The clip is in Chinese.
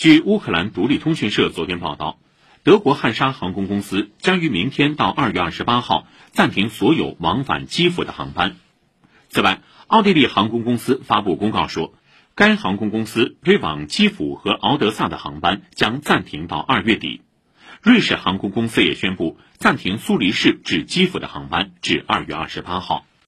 据乌克兰独立通讯社昨天报道德国汉莎航空公司将于明天到二月二十八号暂停所有往返基辅的航班。此外奥地利航空公司发布公告说该航空公司飞往基辅和敖德萨的航班将暂停到二月底。瑞士航空公司也宣布暂停苏黎世至基辅的航班至二月二十八号。